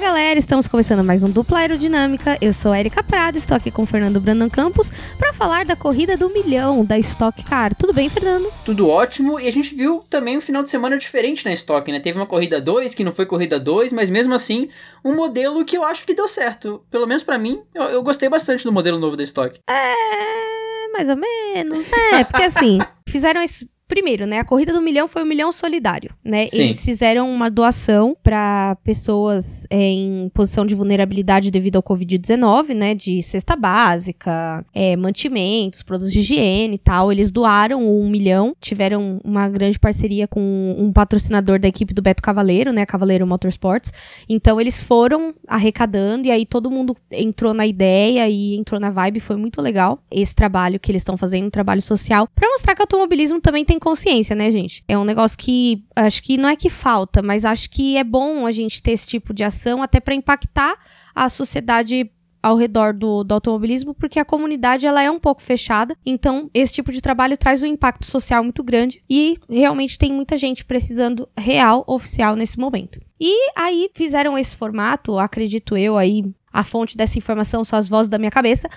galera, estamos começando mais um Dupla Aerodinâmica. Eu sou Erika Prado, estou aqui com o Fernando Brandon Campos para falar da corrida do milhão da Stock Car. Tudo bem, Fernando? Tudo ótimo, e a gente viu também um final de semana diferente na Stock, né? Teve uma corrida 2 que não foi corrida 2, mas mesmo assim, um modelo que eu acho que deu certo. Pelo menos para mim, eu, eu gostei bastante do modelo novo da Stock. É, mais ou menos. É, porque assim, fizeram esse Primeiro, né, a corrida do milhão foi o um milhão solidário, né? Sim. Eles fizeram uma doação para pessoas é, em posição de vulnerabilidade devido ao COVID-19, né, de cesta básica, é, mantimentos, produtos de higiene e tal. Eles doaram um milhão, tiveram uma grande parceria com um patrocinador da equipe do Beto Cavaleiro, né, Cavaleiro Motorsports. Então eles foram arrecadando e aí todo mundo entrou na ideia e entrou na vibe, foi muito legal esse trabalho que eles estão fazendo, um trabalho social, para mostrar que o automobilismo também tem consciência, né, gente? É um negócio que acho que não é que falta, mas acho que é bom a gente ter esse tipo de ação até para impactar a sociedade ao redor do, do, automobilismo, porque a comunidade ela é um pouco fechada, então esse tipo de trabalho traz um impacto social muito grande e realmente tem muita gente precisando real, oficial nesse momento. E aí fizeram esse formato, acredito eu aí, a fonte dessa informação são as vozes da minha cabeça,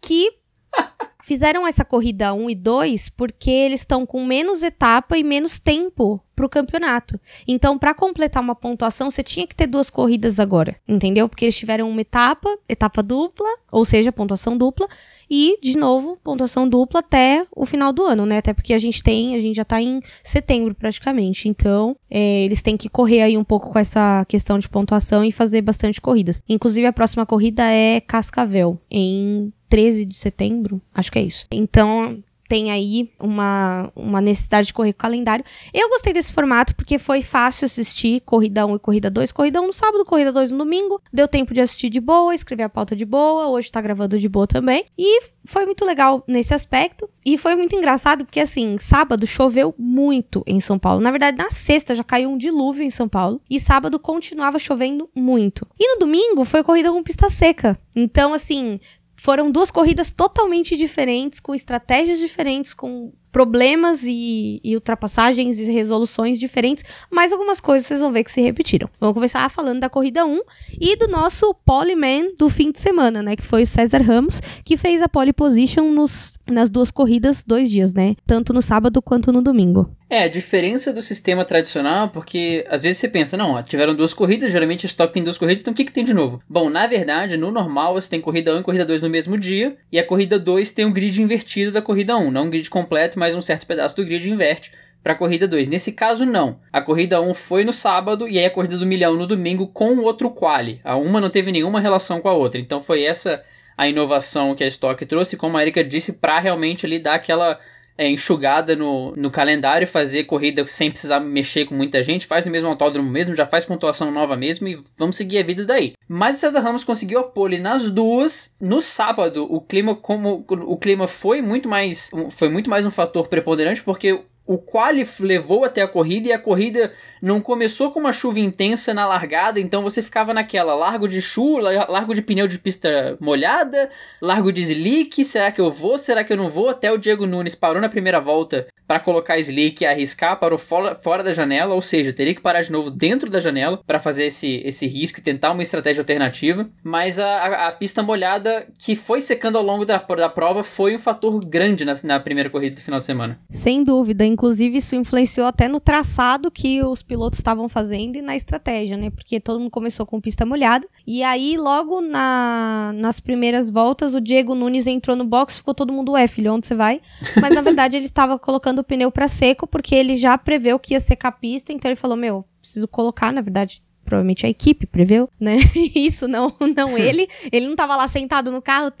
que fizeram essa corrida 1 e 2 porque eles estão com menos etapa e menos tempo para o campeonato. Então, para completar uma pontuação, você tinha que ter duas corridas agora, entendeu? Porque eles tiveram uma etapa, etapa dupla, ou seja, pontuação dupla, e de novo, pontuação dupla até o final do ano, né? Até porque a gente tem, a gente já tá em setembro praticamente. Então, é, eles têm que correr aí um pouco com essa questão de pontuação e fazer bastante corridas. Inclusive, a próxima corrida é Cascavel, em 13 de setembro, acho que é isso. Então, tem aí uma, uma necessidade de correr com o calendário. Eu gostei desse formato porque foi fácil assistir Corrida 1 e Corrida 2. Corrida 1 no sábado, Corrida 2 no domingo. Deu tempo de assistir de boa, escrever a pauta de boa. Hoje tá gravando de boa também. E foi muito legal nesse aspecto. E foi muito engraçado porque, assim, sábado choveu muito em São Paulo. Na verdade, na sexta já caiu um dilúvio em São Paulo. E sábado continuava chovendo muito. E no domingo foi corrida com pista seca. Então, assim, foram duas corridas totalmente diferentes, com estratégias diferentes, com problemas e, e, ultrapassagens e resoluções diferentes, mas algumas coisas vocês vão ver que se repetiram. Vamos começar falando da corrida 1 e do nosso poleman do fim de semana, né, que foi o César Ramos, que fez a pole position nos, nas duas corridas, dois dias, né, tanto no sábado quanto no domingo. É, a diferença do sistema tradicional, porque às vezes você pensa, não, tiveram duas corridas, geralmente estoque tem duas corridas, então o que, que tem de novo? Bom, na verdade, no normal você tem corrida 1 e corrida 2 no mesmo dia, e a corrida 2 tem um grid invertido da corrida 1, não um grid completo, mas um certo pedaço do grid inverte para a corrida 2. Nesse caso, não. A corrida 1 foi no sábado e aí a corrida do milhão no domingo com outro quali. A uma não teve nenhuma relação com a outra. Então foi essa a inovação que a Stock trouxe, como a Erika disse, para realmente ali dar aquela é, enxugada no, no calendário, fazer corrida sem precisar mexer com muita gente, faz no mesmo autódromo mesmo, já faz pontuação nova mesmo e vamos seguir a vida daí. Mas o César Ramos conseguiu a pole nas duas. No sábado, o clima como o clima foi muito mais foi muito mais um fator preponderante porque o quali levou até a corrida e a corrida não começou com uma chuva intensa na largada, então você ficava naquela largo de chuva, largo de pneu de pista molhada, largo de slick, será que eu vou, será que eu não vou? Até o Diego Nunes parou na primeira volta para colocar slick e arriscar, parou fora, fora da janela, ou seja, teria que parar de novo dentro da janela para fazer esse, esse risco e tentar uma estratégia alternativa, mas a, a, a, pista molhada que foi secando ao longo da, da prova foi um fator grande na, na primeira corrida do final de semana. Sem dúvida, Inclusive, isso influenciou até no traçado que os pilotos estavam fazendo e na estratégia, né? Porque todo mundo começou com pista molhada. E aí, logo na, nas primeiras voltas, o Diego Nunes entrou no box, ficou todo mundo, ué, filho, onde você vai? Mas na verdade ele estava colocando o pneu para seco, porque ele já preveu que ia secar a pista, então ele falou: Meu, preciso colocar, na verdade, provavelmente a equipe preveu, né? Isso, não, não ele. Ele não tava lá sentado no carro,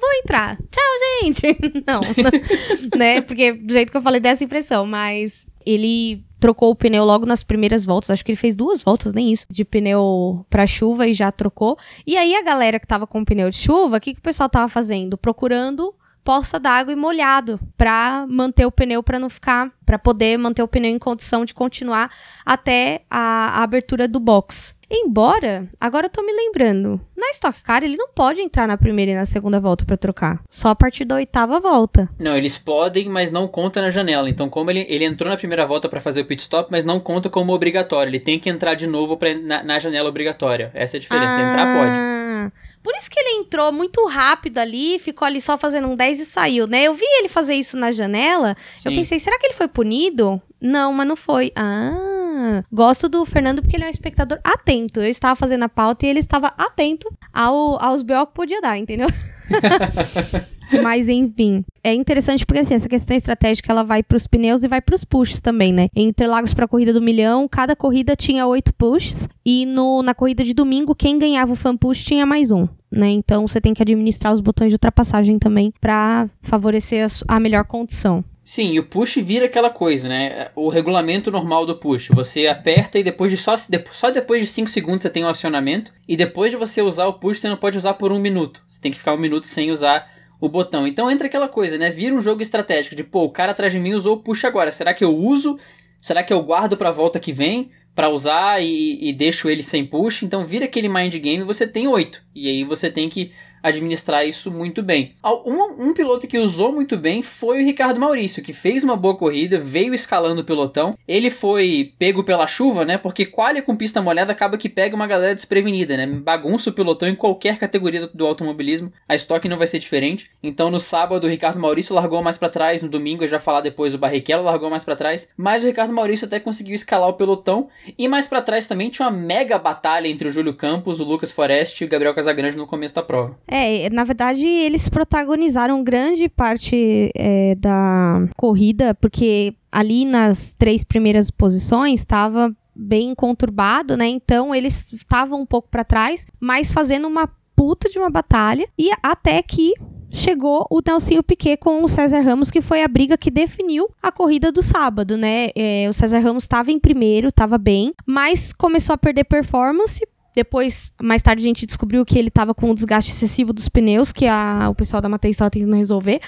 vou entrar. Tchau, gente. Não, né? Porque do jeito que eu falei dessa impressão, mas ele trocou o pneu logo nas primeiras voltas. Acho que ele fez duas voltas, nem isso, de pneu para chuva e já trocou. E aí a galera que tava com o pneu de chuva, o que, que o pessoal tava fazendo? Procurando poça d'água e molhado para manter o pneu para não ficar, para poder manter o pneu em condição de continuar até a, a, abertura do box. Embora, agora eu tô me lembrando, na Stock Car ele não pode entrar na primeira e na segunda volta para trocar. Só a partir da oitava volta. Não, eles podem, mas não conta na janela. Então, como ele, ele entrou na primeira volta para fazer o pit stop, mas não conta como obrigatório. Ele tem que entrar de novo pra, na, na janela obrigatória. Essa é a diferença. Ah, entrar pode. Por isso que ele entrou muito rápido ali, ficou ali só fazendo um 10 e saiu, né? Eu vi ele fazer isso na janela. Sim. Eu pensei, será que ele foi punido? Não, mas não foi. Ah, gosto do Fernando porque ele é um espectador atento. Eu estava fazendo a pauta e ele estava atento ao, aos B.O. que podia dar, entendeu? Mas enfim, é interessante porque assim, essa questão estratégica ela vai para os pneus e vai para os pushes também, né? Em Interlagos para a corrida do milhão, cada corrida tinha oito pushes e no, na corrida de domingo quem ganhava o fan push tinha mais um. Né? Então você tem que administrar os botões de ultrapassagem também para favorecer a, a melhor condição. Sim, e o push vira aquela coisa, né? O regulamento normal do push. Você aperta e depois de só, só depois de 5 segundos você tem o acionamento. E depois de você usar o push, você não pode usar por um minuto. Você tem que ficar um minuto sem usar o botão. Então entra aquela coisa, né? Vira um jogo estratégico de, pô, o cara atrás de mim usou o push agora. Será que eu uso? Será que eu guardo pra volta que vem? para usar e, e, deixo ele sem push, então vira aquele mind game você tem 8. E aí você tem que administrar isso muito bem. Um, um, piloto que usou muito bem foi o Ricardo Maurício, que fez uma boa corrida, veio escalando o pelotão. Ele foi pego pela chuva, né? Porque quali com pista molhada acaba que pega uma galera desprevenida, né? Bagunça o pelotão em qualquer categoria do, do automobilismo. A estoque não vai ser diferente. Então no sábado o Ricardo Maurício largou mais para trás, no domingo eu já falar depois o Barrichello largou mais para trás, mas o Ricardo Maurício até conseguiu escalar o pelotão e mais para trás também tinha uma mega batalha entre o Júlio Campos, o Lucas Forest e o Gabriel Casagrande no começo da prova. É, na verdade, eles protagonizaram grande parte é, da corrida, porque ali nas três primeiras posições estava bem conturbado, né? Então eles estavam um pouco para trás, mas fazendo uma puta de uma batalha e até que chegou o Nelsinho Piquet com o César Ramos, que foi a briga que definiu a corrida do sábado, né? É, o César Ramos estava em primeiro, estava bem, mas começou a perder performance depois, mais tarde, a gente descobriu que ele estava com um desgaste excessivo dos pneus, que a, o pessoal da Matheus estava tentando resolver.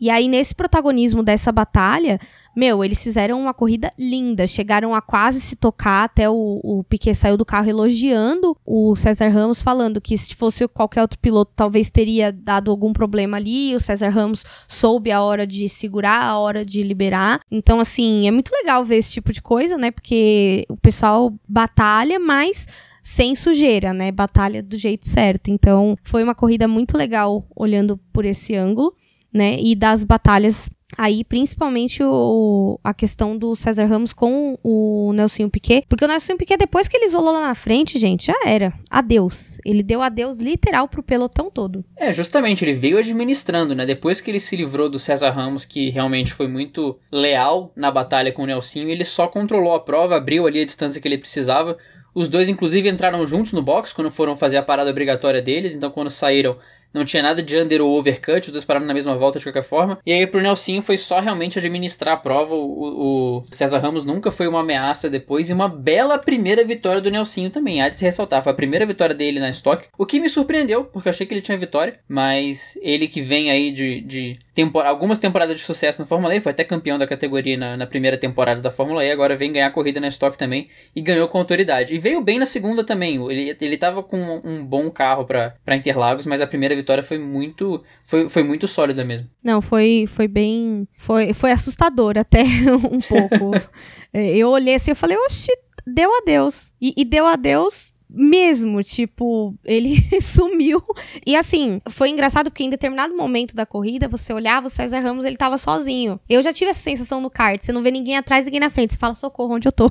E aí, nesse protagonismo dessa batalha, meu, eles fizeram uma corrida linda. Chegaram a quase se tocar, até o, o Piquet saiu do carro elogiando o César Ramos, falando que se fosse qualquer outro piloto, talvez teria dado algum problema ali. O César Ramos soube a hora de segurar, a hora de liberar. Então, assim, é muito legal ver esse tipo de coisa, né? Porque o pessoal batalha, mas sem sujeira, né? Batalha do jeito certo. Então, foi uma corrida muito legal olhando por esse ângulo, né? E das batalhas aí, principalmente o, a questão do César Ramos com o Nelson Piquet, porque o Nelson Piquet, depois que ele isolou lá na frente, gente, já era. Adeus. Ele deu adeus literal pro pelotão todo. É, justamente, ele veio administrando, né? Depois que ele se livrou do César Ramos, que realmente foi muito leal na batalha com o Nelson, ele só controlou a prova, abriu ali a distância que ele precisava. Os dois, inclusive, entraram juntos no box quando foram fazer a parada obrigatória deles. Então, quando saíram, não tinha nada de under ou overcut, os dois pararam na mesma volta de qualquer forma. E aí pro Nelsinho foi só realmente administrar a prova. O, o César Ramos nunca foi uma ameaça depois. E uma bela primeira vitória do Nelsinho também. Há de se ressaltar. Foi a primeira vitória dele na Stock. O que me surpreendeu, porque eu achei que ele tinha vitória. Mas ele que vem aí de, de tempor algumas temporadas de sucesso na Fórmula E, foi até campeão da categoria na, na, primeira temporada da Fórmula E, agora vem ganhar corrida na Stock também e ganhou com autoridade. E veio bem na segunda também. Ele, ele tava com um bom carro para Interlagos, mas a primeira vitória foi muito foi, foi muito sólida mesmo. Não, foi foi bem foi foi assustador até um pouco. É, eu olhei assim, eu falei, oxi, deu adeus. E, e deu adeus mesmo, tipo, ele sumiu. E assim, foi engraçado porque em determinado momento da corrida, você olhava o César Ramos, ele tava sozinho. Eu já tive essa sensação no kart, você não vê ninguém atrás, ninguém na frente, você fala, socorro, onde eu tô?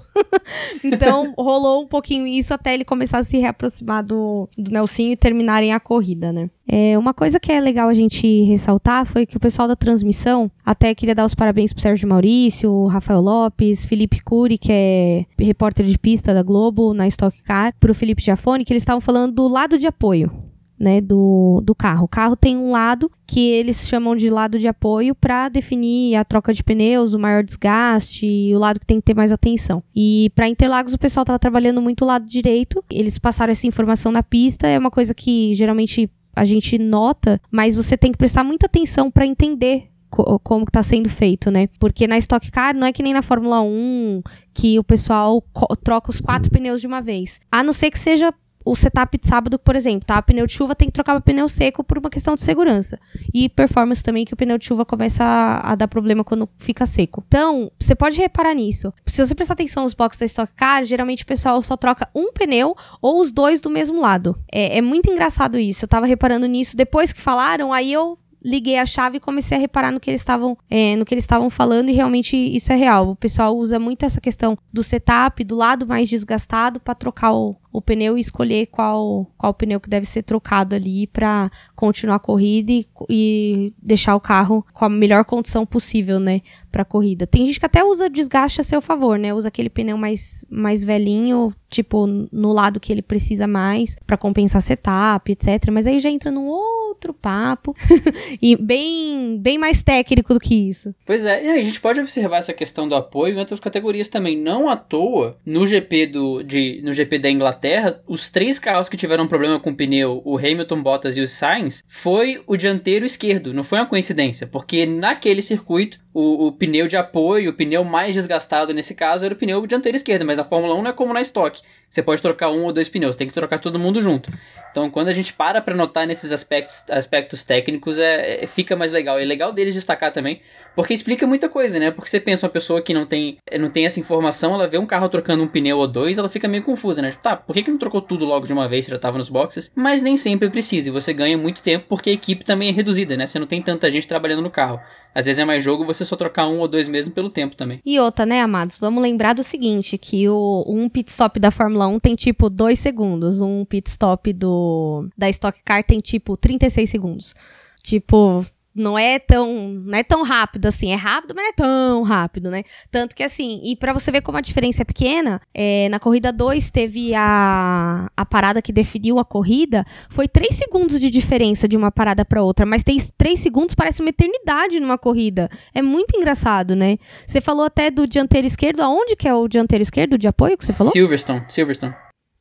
então, rolou um pouquinho isso até ele começar a se reaproximar do, do Nelsinho e terminarem a corrida, né? É, uma coisa que é legal a gente ressaltar foi que o pessoal da transmissão, até queria dar os parabéns pro Sérgio Maurício, Rafael Lopes, Felipe Cury, que é repórter de pista da Globo na Stock Car, pro Felipe Giafone, que eles estavam falando do lado de apoio. Né, do, do carro. O carro tem um lado que eles chamam de lado de apoio para definir a troca de pneus, o maior desgaste o lado que tem que ter mais atenção. E para Interlagos o pessoal estava trabalhando muito o lado direito. Eles passaram essa informação na pista, é uma coisa que geralmente a gente nota, mas você tem que prestar muita atenção para entender co como que tá sendo feito, né? Porque na Stock Car não é que nem na Fórmula 1 que o pessoal troca os quatro pneus de uma vez. A não ser que seja o setup de sábado, por exemplo, tá? Pneu de chuva tem que trocar para pneu seco por uma questão de segurança. E performance também, que o pneu de chuva começa a, a, dar problema quando fica seco. Então, você pode reparar nisso. Se você prestar atenção nos boxes da Stock Car, geralmente o pessoal só troca um pneu ou os dois do mesmo lado. É, é muito engraçado isso. Eu tava reparando nisso. Depois que falaram, aí eu liguei a chave e comecei a reparar no que eles estavam é, no que eles estavam falando e realmente isso é real. O pessoal usa muito essa questão do setup, do lado mais desgastado para trocar o, o pneu e escolher qual, qual pneu que deve ser trocado ali para continuar a corrida e, e, deixar o carro com a melhor condição possível, né, para corrida. Tem gente que até usa desgaste a seu favor, né? Usa aquele pneu mais mais velhinho, tipo no lado que ele precisa mais para compensar setup, etc. Mas aí já entra num outro papo e bem bem mais técnico do que isso. Pois é, e a gente pode observar essa questão do apoio em outras categorias também, não à toa no GP do de no GP da Inglaterra Inglaterra, os três carros que tiveram problema com o pneu, o Hamilton, Bottas e o Sainz, foi o dianteiro esquerdo. Não foi uma coincidência, porque naquele circuito, o, o pneu de apoio, o pneu mais desgastado nesse caso, era o pneu dianteiro esquerdo. Mas na Fórmula 1 não é como na Stock. Você pode trocar um ou dois pneus, tem que trocar todo mundo junto. Então, quando a gente para para notar nesses aspectos, aspectos técnicos, é, é, fica mais legal. E é legal deles destacar também, porque explica muita coisa, né? Porque você pensa uma pessoa que não tem, não tem essa informação, ela vê um carro trocando um pneu ou dois, ela fica meio confusa, né? Tipo, tá, por que, que não trocou tudo logo de uma vez, já tava nos boxes? Mas nem sempre precisa, e você ganha muito tempo porque a equipe também é reduzida, né? Você não tem tanta gente trabalhando no carro. Às vezes é mais jogo você só trocar um ou dois mesmo pelo tempo também. E outra, né, amados? Vamos lembrar do seguinte, que o um pit stop da Fórmula 1 tem tipo dois segundos, um pit stop do da Stock Car tem tipo 36 segundos. Tipo, não é tão não é tão rápido assim. É rápido mas não é tão rápido né? Tanto que assim e para você ver como a diferença é pequena é, na corrida 2 teve a, a parada que definiu a corrida foi 3 segundos de diferença de uma parada para outra mas tem 3 segundos parece uma eternidade numa corrida. É muito engraçado né? Você falou até do dianteiro esquerdo. Aonde que é o dianteiro esquerdo de apoio que você falou? Silverstone Silverstone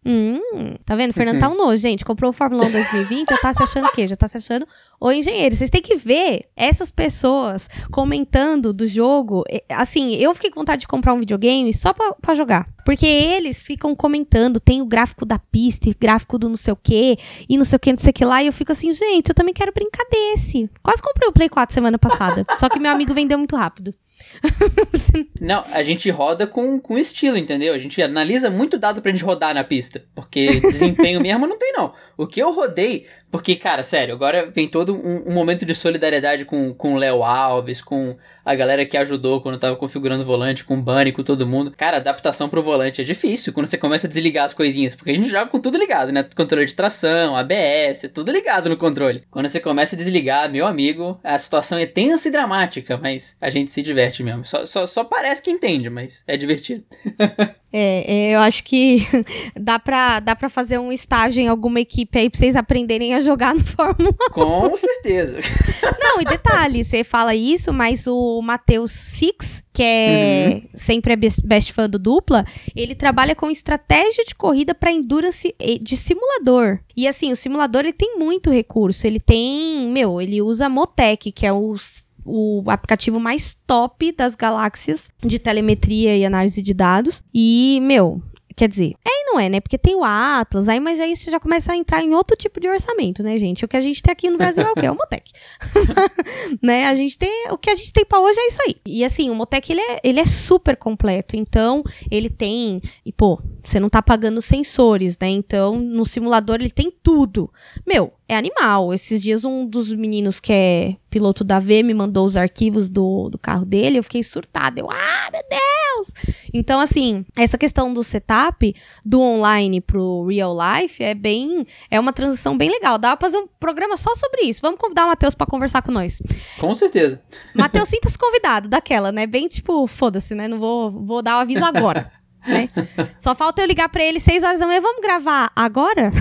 Hum, tá vendo? O Fernando tá um nojo, gente. Comprou o Fórmula 1 2020, já tá se achando o quê? Já tá se achando o engenheiro. Vocês têm que ver essas pessoas comentando do jogo. Assim, eu fiquei com vontade de comprar um videogame só pra, pra jogar. Porque eles ficam comentando, tem o gráfico da pista, gráfico do não sei o quê, e não sei o que, não sei o que lá, e eu fico assim, gente, eu também quero brincar desse. Quase comprei o Play 4 semana passada. só que meu amigo vendeu muito rápido. Não, a gente roda com, com estilo, entendeu? A gente analisa muito dado pra gente rodar na pista. Porque desempenho mesmo não tem, não. O que eu rodei. Porque, cara, sério, agora vem todo um, um momento de solidariedade com, com o Léo Alves, com a galera que ajudou quando tava configurando o volante, com o Bunny, com todo mundo. Cara, adaptação pro volante é difícil quando você começa a desligar as coisinhas. Porque a gente joga com tudo ligado, né? Controle de tração, ABS, tudo ligado no controle. Quando você começa a desligar, meu amigo, a situação é tensa e dramática, mas a gente se diverte mesmo. Só, só, só parece que entende, mas é divertido. É, é, eu acho que dá pra, dá pra fazer um estágio em alguma equipe aí pra vocês aprenderem a jogar no Fórmula 1. Com certeza. Não, e detalhe, você fala isso, mas o Matheus Six, que é uhum. sempre é best, fã do dupla, ele trabalha com estratégia de corrida para endurance de simulador. E assim, o simulador ele tem muito recurso. Ele tem, meu, ele usa Motec, que é o o aplicativo mais top das galáxias de telemetria e análise de dados. E, meu, Quer dizer, é e não é, né? Porque tem o Atlas, aí, mas aí você já começa a entrar em outro tipo de orçamento, né, gente? O que a gente tem aqui no Brasil é o quê? É o Motec. né? A gente tem. O que a gente tem pra hoje é isso aí. E assim, o Motec ele é, ele é super completo. Então, ele tem. E, pô, você não tá pagando sensores, né? Então, no simulador ele tem tudo. Meu, é animal. Esses dias um dos meninos que é piloto da V me mandou os arquivos do, do carro dele, eu fiquei surtada. Eu, ah, meu Deus! Então, assim, essa questão do setup, do online pro real life, é bem. É uma transição bem legal. Dá pra fazer um programa só sobre isso. Vamos convidar o Matheus pra conversar com nós. Com certeza. Matheus, sinta-se convidado daquela, né? Bem tipo, foda-se, né? Não vou, vou dar o aviso agora. Né? Só falta eu ligar para ele 6 horas da manhã, vamos gravar agora?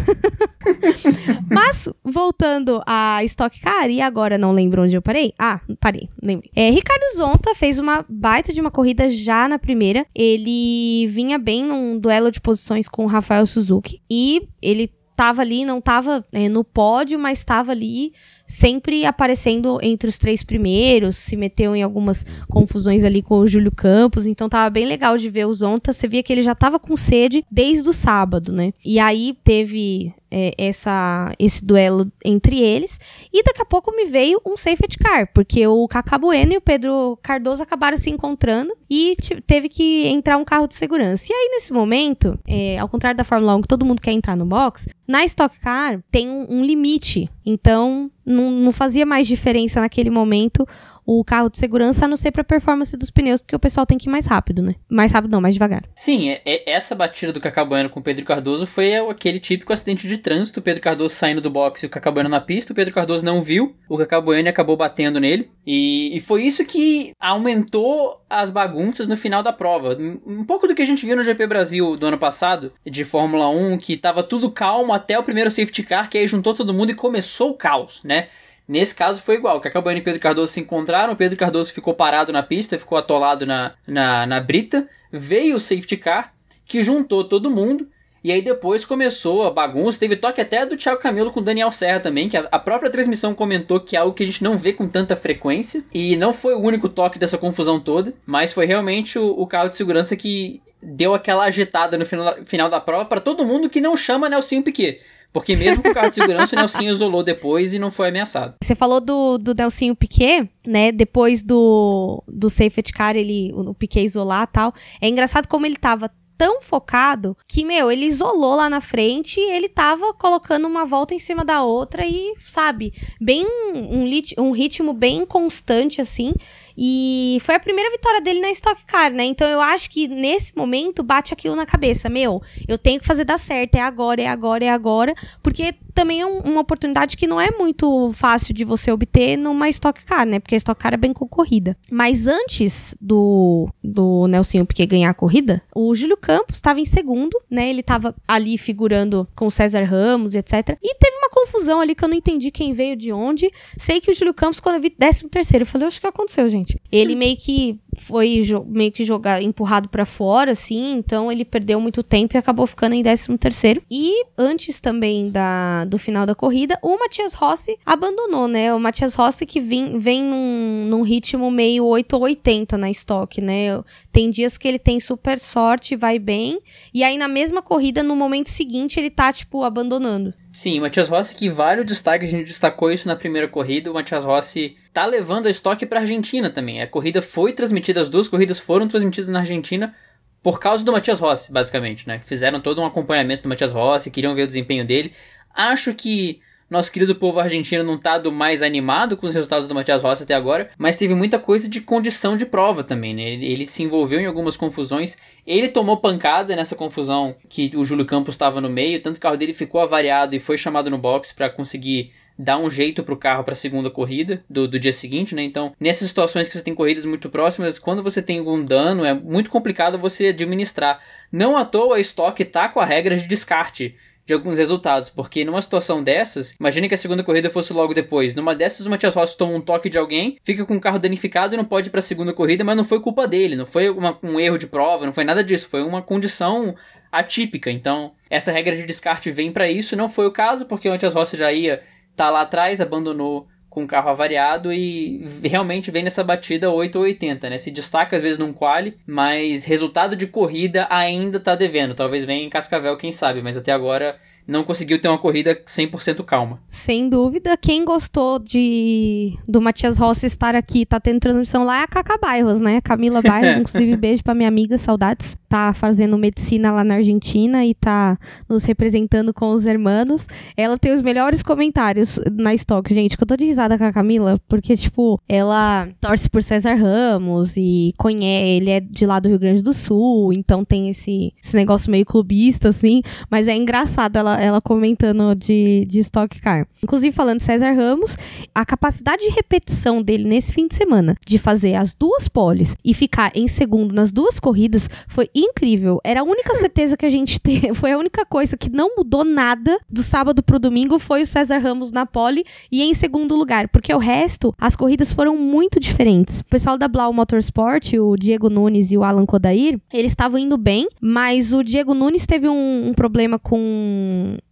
Mas, voltando a Stock Car, e agora não lembro onde eu parei? Ah, parei, lembrei. É, Ricardo Zonta fez uma baita de uma corrida já na primeira. Ele vinha bem num duelo de posições com o Rafael Suzuki. E ele tava ali, não tava é, no pódio, mas tava ali sempre aparecendo entre os três primeiros, se meteu em algumas confusões ali com o Júlio Campos, então tava bem legal de ver o Zonta, você via que ele já tava com sede desde o sábado, né? E aí teve é, essa, esse duelo entre eles. E daqui a pouco me veio um safety car, porque o Cacá Bueno e o Pedro Cardoso acabaram se encontrando e teve que entrar um carro de segurança. E aí, nesse momento, é, ao contrário da Fórmula 1, que todo mundo quer entrar no box, na Stock Car tem um, um limite. Então, não, não fazia mais diferença naquele momento o carro de segurança, a não ser pra performance dos pneus, porque o pessoal tem que ir mais rápido, né? Mais rápido não, mais devagar. Sim, é, é, essa batida do Cacabueno com o Pedro Cardoso foi aquele típico acidente de trânsito, o Pedro Cardoso saindo do boxe e o Cacabueno na pista, o Pedro Cardoso não viu, o Cacabueno acabou batendo nele, e, e foi isso que aumentou as bagunças no final da prova. Um pouco do que a gente viu no GP Brasil do ano passado, de Fórmula 1, que tava tudo calmo até o primeiro safety car, que aí juntou todo mundo e começou o caos, né? Nesse caso foi igual, que Bueno e Pedro Cardoso se encontraram, Pedro Cardoso ficou parado na pista, ficou atolado na, na, na brita, veio o safety car, que juntou todo mundo, e aí depois começou a bagunça, teve toque até do Thiago Camilo com o Daniel Serra também, que a, própria transmissão comentou que é algo que a gente não vê com tanta frequência, e não foi o único toque dessa confusão toda, mas foi realmente o, o carro de segurança que deu aquela agitada no final, final da prova para todo mundo que não chama Nelsinho Piquet. Porque mesmo com o carro de segurança, o Nelsinho isolou depois e não foi ameaçado. Você falou do, do Nelsinho Piquet, né? Depois do, do safety car, ele, o Piquet isolar tal. É engraçado como ele tava tão focado que, meu, ele isolou lá na frente e ele tava colocando uma volta em cima da outra e, sabe, bem um, um ritmo bem constante, assim. E foi a primeira vitória dele na Stock Car, né? Então eu acho que nesse momento bate aquilo na cabeça. Meu, eu tenho que fazer dar certo. É agora, é agora, é agora. Porque também é um, uma oportunidade que não é muito fácil de você obter numa Stock Car, né? Porque a Stock Car é bem concorrida. Mas antes do, do Nelsinho Piquet ganhar a corrida, o Júlio Campos estava em segundo, né? Ele estava ali figurando com César Ramos etc. E teve confusão ali que eu não entendi quem veio de onde. Sei que o Júlio Campos, quando eu vi 13 terceiro, eu falei, acho que aconteceu, gente gente. Ele meio que foi meio que jogar empurrado para fora, assim, então ele perdeu muito tempo e acabou ficando em 13 terceiro. E antes também da, do final da corrida, o Matias Rossi abandonou, né? O Matias Rossi que vem, vem num, num ritmo meio 8 ou 80 na estoque, né? Tem dias que ele tem super sorte, vai bem, e aí na mesma corrida, no momento seguinte, ele tá, tipo, abandonando. Sim, o Matias Rossi que vale o destaque, a gente destacou isso na primeira corrida, o Matias Rossi tá levando a estoque para Argentina também. A corrida foi transmitida, as duas corridas foram transmitidas na Argentina por causa do Matias Rossi, basicamente, né? Fizeram todo um acompanhamento do Matias Rossi, queriam ver o desempenho dele. Acho que nosso querido povo argentino não tá do mais animado com os resultados do Matias Rossi até agora, mas teve muita coisa de condição de prova também, né? Ele, ele se envolveu em algumas confusões. Ele tomou pancada nessa confusão que o Júlio Campos estava no meio, tanto que o carro dele ficou avariado e foi chamado no box para conseguir dar um jeito pro carro para a segunda corrida do, do dia seguinte, né? Então, nessas situações que você tem corridas muito próximas, quando você tem algum dano, é muito complicado você administrar. Não à toa a estoque tá com a regra de descarte de alguns resultados, porque numa situação dessas, imagine que a segunda corrida fosse logo depois. Numa dessas, o Matias Rossi toma um toque de alguém, fica com o carro danificado e não pode ir para a segunda corrida, mas não foi culpa dele, não foi uma, um erro de prova, não foi nada disso, foi uma condição atípica. Então, essa regra de descarte vem para isso, não foi o caso, porque o Matias Rossi já ia tá lá atrás, abandonou com o carro avariado e realmente vem nessa batida 8 ou 80, né? Se destaca às vezes num quali, mas resultado de corrida ainda tá devendo. Talvez venha em Cascavel, quem sabe, mas até agora não conseguiu ter uma corrida 100% calma. Sem dúvida, quem gostou de do Matias Rossi estar aqui, tá tendo transmissão lá é a Caca Bairros, né? Camila Bairros, inclusive beijo pra minha amiga, saudades. Tá fazendo medicina lá na Argentina e tá nos representando com os hermanos. Ela tem os melhores comentários na Stock, gente, que eu tô de risada com a Camila, porque, tipo, ela torce por César Ramos e conhece, ele é de lá do Rio Grande do Sul, então tem esse, esse negócio meio clubista, assim, mas é engraçado ela ela, comentando de, de Stock Car. Inclusive, falando de César Ramos, a capacidade de repetição dele nesse fim de semana, de fazer as duas poles e ficar em segundo nas duas corridas, foi incrível. Era a única certeza que a gente teve, foi a única coisa que não mudou nada do sábado pro domingo, foi o César Ramos na pole e em segundo lugar, porque o resto, as corridas foram muito diferentes. O pessoal da Blau Motorsport, o Diego Nunes e o Alan Kodair, eles estavam indo bem, mas o Diego Nunes teve um, um problema com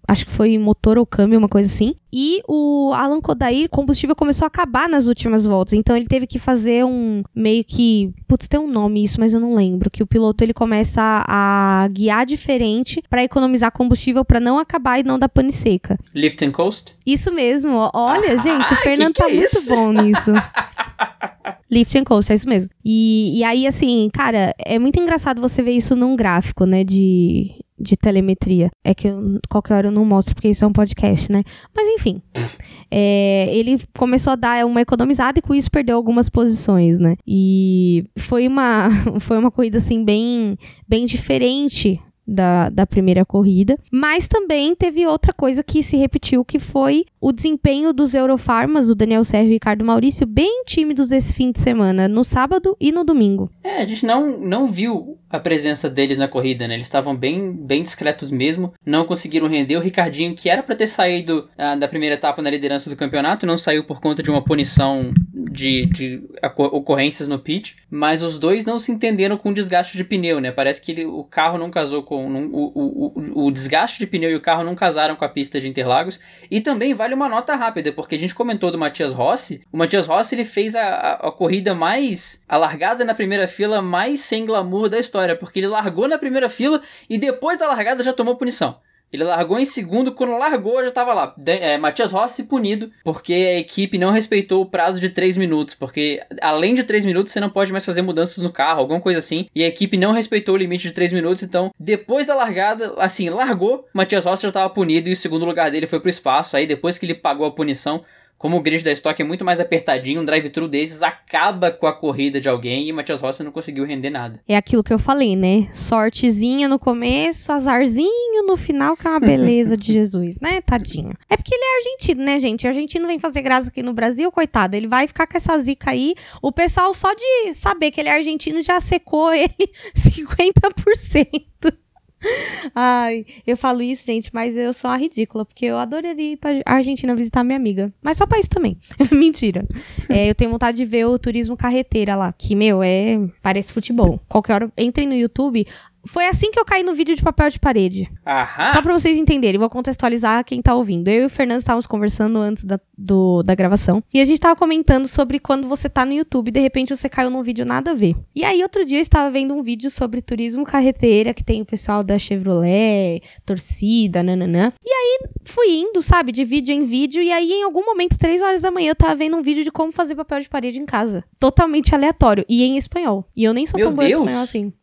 acho que foi motor ou câmbio, uma coisa assim. E o Alan Kodair, combustível começou a acabar nas últimas voltas, então ele teve que fazer um meio que, putz, tem um nome isso, mas eu não lembro, que o piloto ele começa a, a guiar diferente para economizar combustível para não acabar e não dar pane seca. Lift and coast? Isso mesmo. Olha, Ah, gente, o Fernando que que tá é muito isso? bom nisso. Lift and coast, é isso mesmo. E, e aí, assim, cara, é muito engraçado você ver isso num gráfico, né, de, de telemetria. É que eu, qualquer hora eu não mostro, porque isso é um podcast, né? Mas enfim. É, ele começou a dar uma economizada e com isso perdeu algumas posições, né? E foi uma, foi uma corrida, assim, bem, bem diferente da, da primeira corrida. Mas também teve outra coisa que se repetiu, que foi o desempenho dos Eurofarmas, o Daniel Serra e o Ricardo Maurício, bem tímidos esse fim de semana, no sábado e no domingo. É, a gente não, não viu a presença deles na corrida, né? Eles estavam bem, bem discretos mesmo, não conseguiram render. O Ricardinho, que era para ter saído ah, da primeira etapa na liderança do campeonato, não saiu por conta de uma punição de, de ocorrências no pit, mas os dois não se entenderam com o desgaste de pneu, né? Parece que ele- o carro não casou com. O, o, o desgaste de pneu e o carro não casaram com a pista de Interlagos. E também vale uma nota rápida, porque a gente comentou do Matias Rossi. O Matias Rossi ele fez a, a, a corrida mais. a largada na primeira fila mais sem glamour da história, porque ele largou na primeira fila e depois da largada já tomou punição. Ele largou em segundo, quando largou já tava lá. De- é, Matias Rossi punido, porque a equipe não respeitou o prazo de 3 minutos. Porque além de 3 minutos, você não pode mais fazer mudanças no carro, alguma coisa assim. E a equipe não respeitou o limite de 3 minutos. Então, depois da largada, assim, largou, Matias Rossi já tava punido e o segundo lugar dele foi pro espaço. Aí depois que ele pagou a punição, como o grid da Stock é muito mais apertadinho, um drive-thru desses acaba com a corrida de alguém e Matias Rossi não conseguiu render nada. É aquilo que eu falei, né? Sortezinha no começo, azarzinho no final, que é uma beleza de Jesus, né? Tadinho. É porque ele é argentino, né, gente? O argentino vem fazer graça aqui no Brasil, coitado. Ele vai ficar com essa zica aí. O pessoal, só de saber que ele é argentino, já secou ele 50%. Ai, eu falo isso, gente, mas eu sou uma ridícula, porque eu adoraria ir pra Argentina visitar minha amiga. Mas só pra isso também. Mentira. É, eu tenho vontade de ver o turismo carreteira lá, que, meu, é. Parece futebol. Qualquer hora, entrem no YouTube. Foi assim que eu caí no vídeo de papel de parede. Aham! Só pra vocês entenderem, vou contextualizar quem tá ouvindo. Eu e o Fernando estávamos conversando antes da, do- da gravação. E a gente tava comentando sobre quando você tá no YouTube e de repente você caiu num vídeo nada a ver. E aí, outro dia eu estava vendo um vídeo sobre turismo carreteira, que tem o pessoal da Chevrolet, torcida, nananã. E aí, fui indo, sabe, de vídeo em vídeo. E aí, em algum momento, três horas da manhã, eu tava vendo um vídeo de como fazer papel de parede em casa. Totalmente aleatório. E em espanhol. E eu nem sou Meu tão boa de Deus! espanhol assim.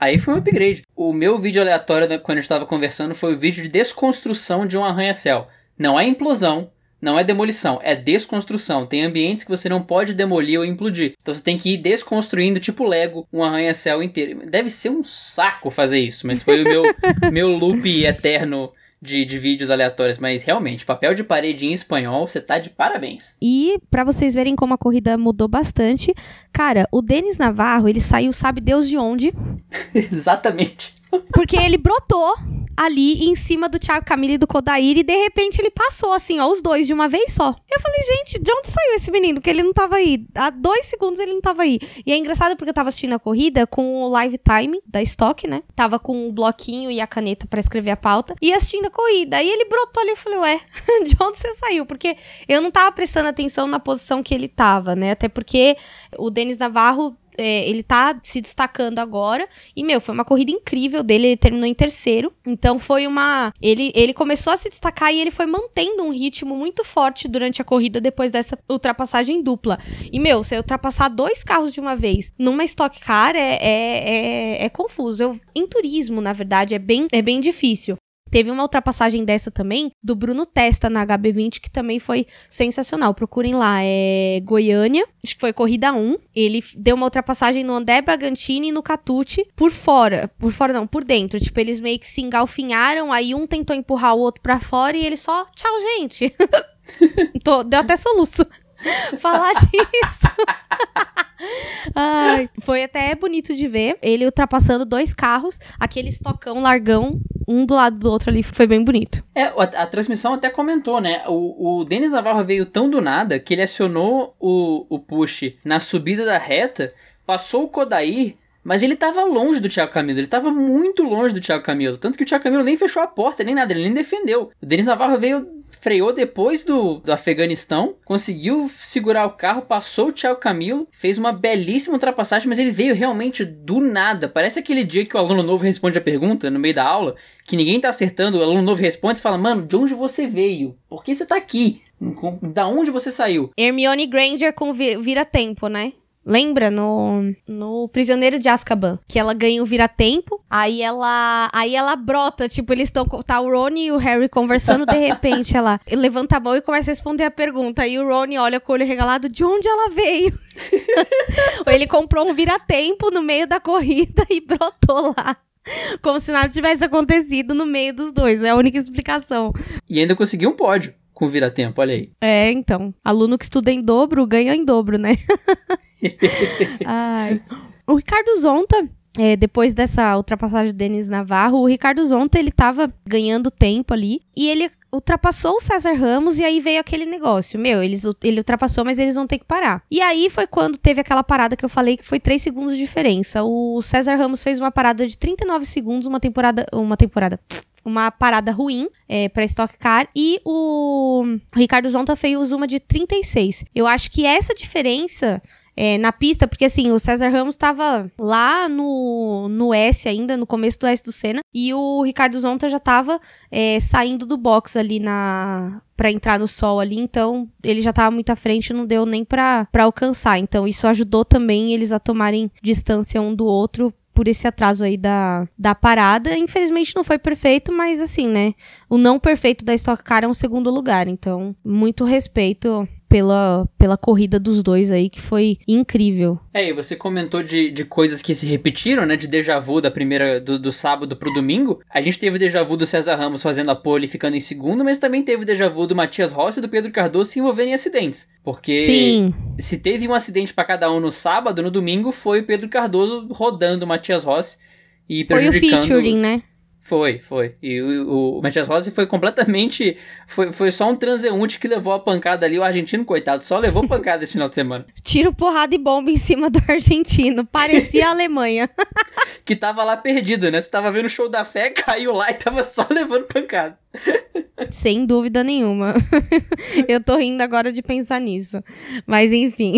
Aí foi um upgrade. O meu vídeo aleatório, né, quando a gente tava conversando, foi o vídeo de desconstrução de um arranha-céu. Não é implosão, não é demolição, é desconstrução. Tem ambientes que você não pode demolir ou implodir. Então você tem que ir desconstruindo, tipo Lego, um arranha-céu inteiro. Deve ser um saco fazer isso, mas foi o meu, meu loop eterno de, de vídeos aleatórios. Mas realmente, papel de parede em espanhol, você tá de parabéns. E pra vocês verem como a corrida mudou bastante, cara, o Denis Navarro, ele saiu, sabe Deus de onde? Exatamente. Porque ele brotou ali em cima do Thiago Camilo e do Kodair e de repente ele passou assim, ó, os dois de uma vez só. Eu falei, gente, de onde saiu esse menino? Que ele não tava aí. Há dois segundos ele não tava aí. E é engraçado porque eu tava assistindo a corrida com o live time da Stock, né? Tava com o bloquinho e a caneta pra escrever a pauta e assistindo a corrida. Aí ele brotou ali, eu falei, ué, de onde você saiu? Porque eu não tava prestando atenção na posição que ele tava, né? Até porque o Denis Navarro é, ele tá se destacando agora. E, meu, foi uma corrida incrível dele. Ele terminou em terceiro. Então foi uma. Ele, ele começou a se destacar e ele foi mantendo um ritmo muito forte durante a corrida depois dessa ultrapassagem dupla. E, meu, você ultrapassar dois carros de uma vez numa Stock Car é, é, é, é confuso. Eu, em turismo, na verdade, é bem, é bem difícil. Teve uma ultrapassagem dessa também, do Bruno Testa na HB20, que também foi sensacional. Procurem lá, é Goiânia, acho que foi corrida 1. Ele deu uma ultrapassagem no André Bragantini e no Catute por fora. Por fora não, por dentro. Tipo, eles meio que se engalfinharam, aí um tentou empurrar o outro pra fora e ele só, tchau, gente. Tô- deu até soluço. Falar disso. Ai, foi até bonito de ver ele ultrapassando dois carros, aquele estocão largão, um do lado do outro ali, foi bem bonito. É, a, a transmissão até comentou, né? O, o Denis Navarro veio tão do nada que ele acionou o, o push na subida da reta, passou o Kodair, Mas ele tava longe do Thiago Camilo, ele tava muito longe do Thiago Camilo. Tanto que o Thiago Camilo nem fechou a porta, nem nada, ele nem defendeu. O Denis Navarro veio, freou depois do, do Afeganistão, conseguiu segurar o carro, passou o Thiago Camilo, fez uma belíssima ultrapassagem, mas ele veio realmente do nada. Parece aquele dia que o aluno novo responde a pergunta no meio da aula, que ninguém tá acertando, o aluno novo responde e fala: Mano, de onde você veio? Por que você tá aqui? Da onde você saiu? Hermione Granger com vi vira-tempo, né? Lembra no, no Prisioneiro de Azkaban? Que ela ganha o vira-tempo, aí ela aí ela brota, tipo, eles estão tá o Rony e o Harry conversando, de repente ela levanta a mão e começa a responder a pergunta. E o Rony olha com o olho regalado, de onde ela veio? Ele comprou um vira-tempo no meio da corrida e brotou lá. Como se nada tivesse acontecido no meio dos dois. É a única explicação. E ainda conseguiu um pódio com vira-tempo, olha aí. É, então. Aluno que estuda em dobro ganha em dobro, né? Ai. O Ricardo Zonta é, depois dessa ultrapassagem do Denis Navarro, o Ricardo Zonta, ele tava ganhando tempo ali, e ele ultrapassou o César Ramos, e aí veio aquele negócio, meu, eles, ele ultrapassou, mas eles vão ter que parar. E aí foi quando teve aquela parada que eu falei que foi 3 segundos de diferença. O César Ramos fez uma parada de 39 segundos, uma temporada, uma temporada, uma parada ruim é, para Stock Car e o Ricardo Zonta fez uma de 36. Eu acho que essa diferença é, na pista, porque assim, o César Ramos estava lá no, no S ainda, no começo do S do Senna, e o Ricardo Zonta já estava é, saindo do box ali na para entrar no sol ali, então ele já estava muito à frente, não deu nem para alcançar. Então isso ajudou também eles a tomarem distância um do outro por esse atraso aí da, da parada. Infelizmente não foi perfeito, mas assim, né? O não perfeito da Stock Car é um segundo lugar. Então, muito respeito pela, pela corrida dos dois aí, que foi incrível. É, e você comentou de, de coisas que se repetiram, né? De déjà vu da primeira, do, do sábado pro domingo. A gente teve o déjà vu do César Ramos fazendo a pole e ficando em segundo, mas também teve o déjà vu do Matias Rossi e do Pedro Cardoso se envolvendo em acidentes. Porque Sim. se teve um acidente para cada um no sábado, no domingo foi o Pedro Cardoso rodando o Matias Rossi e prejudicando... Foi o featuring, né? Foi, foi. E o, o Matias Rossi foi completamente. Foi, foi só um transeunte que levou a pancada ali. O argentino, coitado, só levou pancada esse final de semana. Tiro, porrada e bomba em cima do argentino. Parecia a Alemanha. que tava lá perdido, né? Você tava vendo o show da fé, caiu lá e tava só levando pancada. Sem dúvida nenhuma. Eu tô rindo agora de pensar nisso. Mas enfim.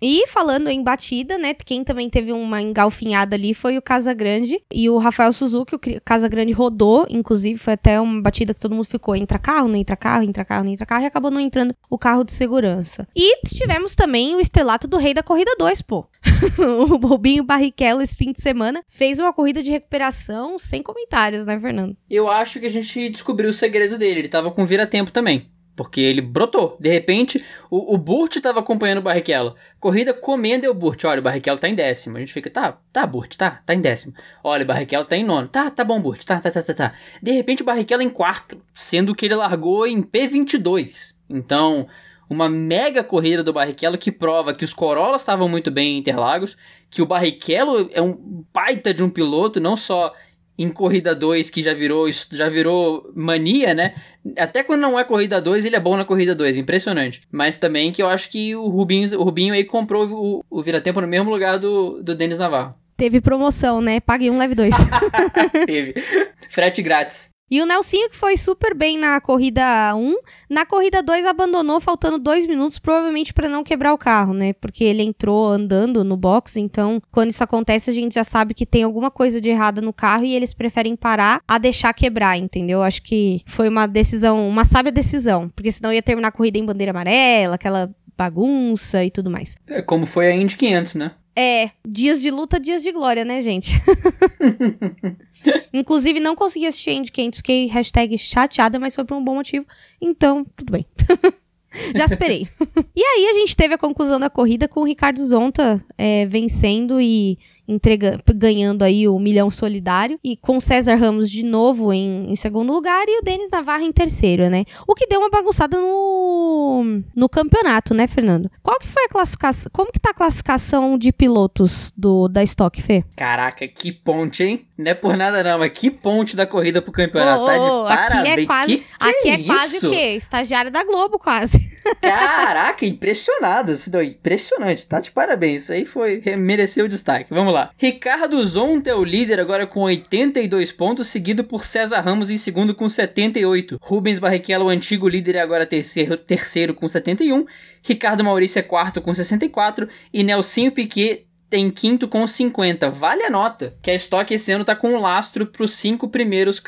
E falando em batida, né? Quem também teve uma engalfinhada ali foi o Casagrande e o Rafael Suzuki. O Casagrande rodou, inclusive, foi até uma batida que todo mundo ficou: entra carro, não entra carro, entra carro, não entra carro, e acabou não entrando o carro de segurança. E tivemos também o estrelato do Rei da Corrida 2, pô. o Rubinho Barrichello, esse fim de semana, fez uma corrida de recuperação sem comentários, né, Fernando? Eu acho que a gente descobriu o segredo dele. Ele tava com vira-tempo também. Porque ele brotou. De repente, o, o Burt estava acompanhando o Barrichello. Corrida comendo e o Burt. Olha, o Barrichello tá em décimo. A gente fica, tá, tá, Burt, tá, tá em décimo. Olha, o Barrichello tá em nono. Tá, tá bom, Burt, tá, tá, tá, tá, tá. De repente, o Barrichello em quarto. Sendo que ele largou em P22. Então, uma mega corrida do Barrichello que prova que os Corollas estavam muito bem em Interlagos. Que o Barrichello é um baita de um piloto, não só em corrida 2, que já virou, já virou mania, né? Até quando não é corrida 2, ele é bom na corrida 2, impressionante. Mas também que eu acho que o Rubinho, o Rubinho aí comprou o, o Vira-Tempo no mesmo lugar do, do Denis Navarro. Teve promoção, né? Pague um, leve dois. Teve. Frete grátis. E o Nelsinho, que foi super bem na corrida 1, na corrida 2 abandonou faltando dois minutos, provavelmente para não quebrar o carro, né? Porque ele entrou andando no box, então quando isso acontece a gente já sabe que tem alguma coisa de errada no carro e eles preferem parar a deixar quebrar, entendeu? Acho que foi uma decisão, uma sábia decisão, porque senão ia terminar a corrida em bandeira amarela, aquela bagunça e tudo mais. É como foi a Indy 500, né? É, dias de luta, dias de glória, né, gente? Inclusive, não consegui assistir 500, fiquei hashtag chateada, mas foi por um bom motivo. Então, tudo bem. Já esperei. e aí, a gente teve a conclusão da corrida com o Ricardo Zonta é, vencendo e entrega, ganhando aí o milhão solidário. E com o César Ramos de novo em, em, segundo lugar e o Denis Navarro em terceiro, né? O que deu uma bagunçada no, no campeonato, né, Fernando? Qual que foi a classificação? Como que tá a classificação de pilotos do, da Stock, Fê? Caraca, que ponte, hein? Não é por nada não, mas que ponte da corrida pro campeonato. Oh, tá de oh, parabéns. Aqui é quase, que que aqui é, é quase o quê? Estagiário da Globo, quase. Caraca, impressionado. Impressionante, tá de parabéns. Isso aí foi, mereceu o destaque. Vamos lá lá. Ricardo Zonta é o líder agora com 82 pontos, seguido por César Ramos em segundo com 78. Rubens Barrichello, o antigo líder, é agora terceiro, terceiro com 71. Ricardo Maurício é quarto com 64. E Nelsinho Piquet tem quinto com 50. Vale a nota que a Stock esse ano tá com um lastro para os cinco primeiros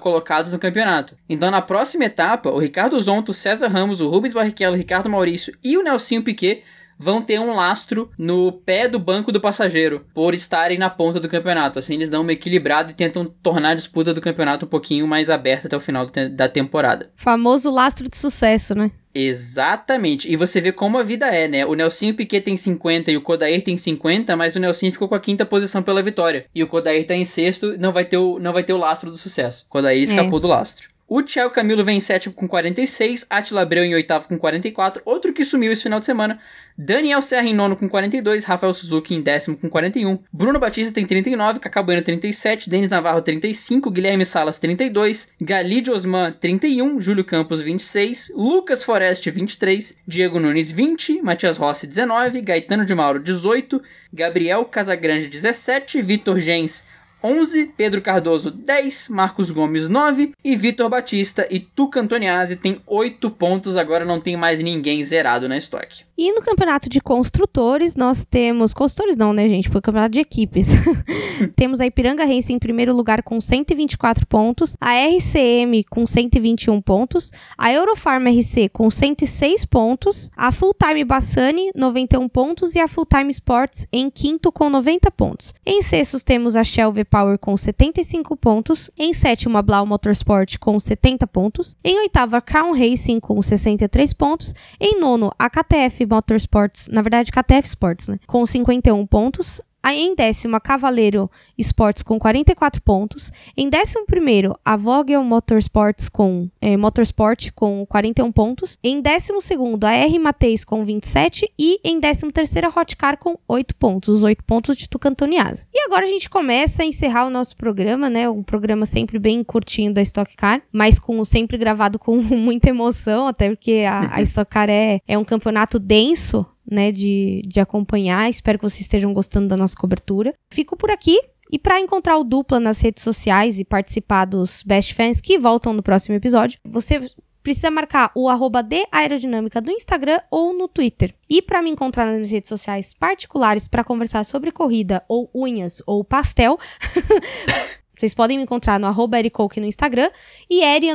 colocados no campeonato. Então na próxima etapa, o Ricardo Zonto, o César Ramos, o Rubens Barrichello, o Ricardo Maurício e o Nelsinho Piquet vão ter um lastro no pé do banco do passageiro por estarem na ponta do campeonato. Assim eles dão uma equilibrada e tentam tornar a disputa do campeonato um pouquinho mais aberta até o final da temporada. Famoso lastro de sucesso, né? Exatamente. E você vê como a vida é, né? O Nelsinho Piquet tem 50 e o Kodair tem 50, mas o Nelsinho ficou com a quinta posição pela vitória. E o Kodair tá em sexto, não vai ter o, não vai ter o lastro do sucesso. O Kodair escapou é. do lastro. O Thiago Camilo vem em sétimo com 46, Atila Abreu em oitavo com 44, outro que sumiu esse final de semana, Daniel Serra em nono com 42, Rafael Suzuki em décimo com 41, Bruno Batista tem 39, Cacá Bueno 37, Denis Navarro 35, Guilherme Salas 32, Galide Osman 31, Júlio Campos 26, Lucas Foreste 23, Diego Nunes 20, Matias Rossi 19, Gaetano de Mauro 18, Gabriel Casagrande 17, Vitor Gens 11, Pedro Cardoso 10, Marcos Gomes 9 e Vitor Batista e Tuca Antoniazzi tem 8 pontos, agora não tem mais ninguém zerado na estoque. E no campeonato de construtores, nós temos. Construtores não, né, gente? Foi campeonato de equipes. temos a Ipiranga Race em primeiro lugar com 124 pontos, a RCM com 121 pontos, a Eurofarm RC com 106 pontos, a Full Time Bassani 91 pontos e a Full Time Sports em quinto com 90 pontos. Em sextos temos a Shell V Power com 75 pontos, em sétimo a Blau Motorsport com 70 pontos, em oitavo a Crown Racing com 63 pontos, em nono a KTF Motorsports, na verdade KTF Sports, né, com 51 pontos. Aí em décimo, a Cavaleiro Sports com 44 pontos. Em décimo primeiro, a Vogel Motorsports com, é, Motorsport com 41 pontos. Em décimo segundo, a R Mateis com 27. E em décimo terceiro, a Hotcar com 8 pontos. Os 8 pontos de Tucantoniasa. E agora a gente começa a encerrar o nosso programa, né? Um programa sempre bem curtinho da Stock Car, mas com sempre gravado com muita emoção, até porque a, a Stock Car é, é um campeonato denso, né, de, de acompanhar. Espero que vocês estejam gostando da nossa cobertura. Fico por aqui. E para encontrar o Dupla nas redes sociais e participar dos Best Fans que voltam no próximo episódio, você precisa marcar o arroba de aerodinâmica do Instagram ou no Twitter. E para me encontrar nas minhas redes sociais particulares para conversar sobre corrida ou unhas ou pastel, Vocês podem me encontrar no arroba no Instagram e Eri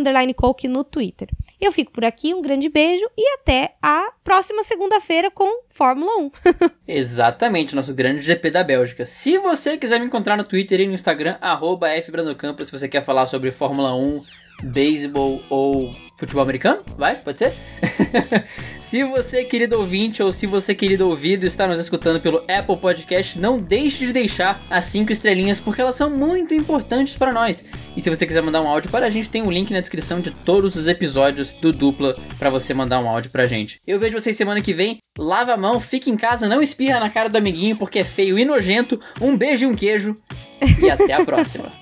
no Twitter. Eu fico por aqui, um grande beijo e até a próxima segunda-feira com Fórmula 1. Exatamente, nosso grande GP da Bélgica. Se você quiser me encontrar no Twitter e no Instagram, arroba FBrandoCampo, se você quer falar sobre Fórmula 1, beisebol ou futebol americano? Vai, pode ser? se você, querido ouvinte, ou se você, querido ouvido, está nos escutando pelo Apple Podcast, não deixe de deixar as 5 estrelinhas, porque elas são muito importantes para nós. E se você quiser mandar um áudio para a gente, tem um link na descrição de todos os episódios do Dupla para você mandar um áudio pra gente. Eu vejo vocês semana que vem. Lava a mão, fique em casa, não espirra na cara do amiguinho porque é feio e nojento. Um beijo e um queijo. E até a próxima.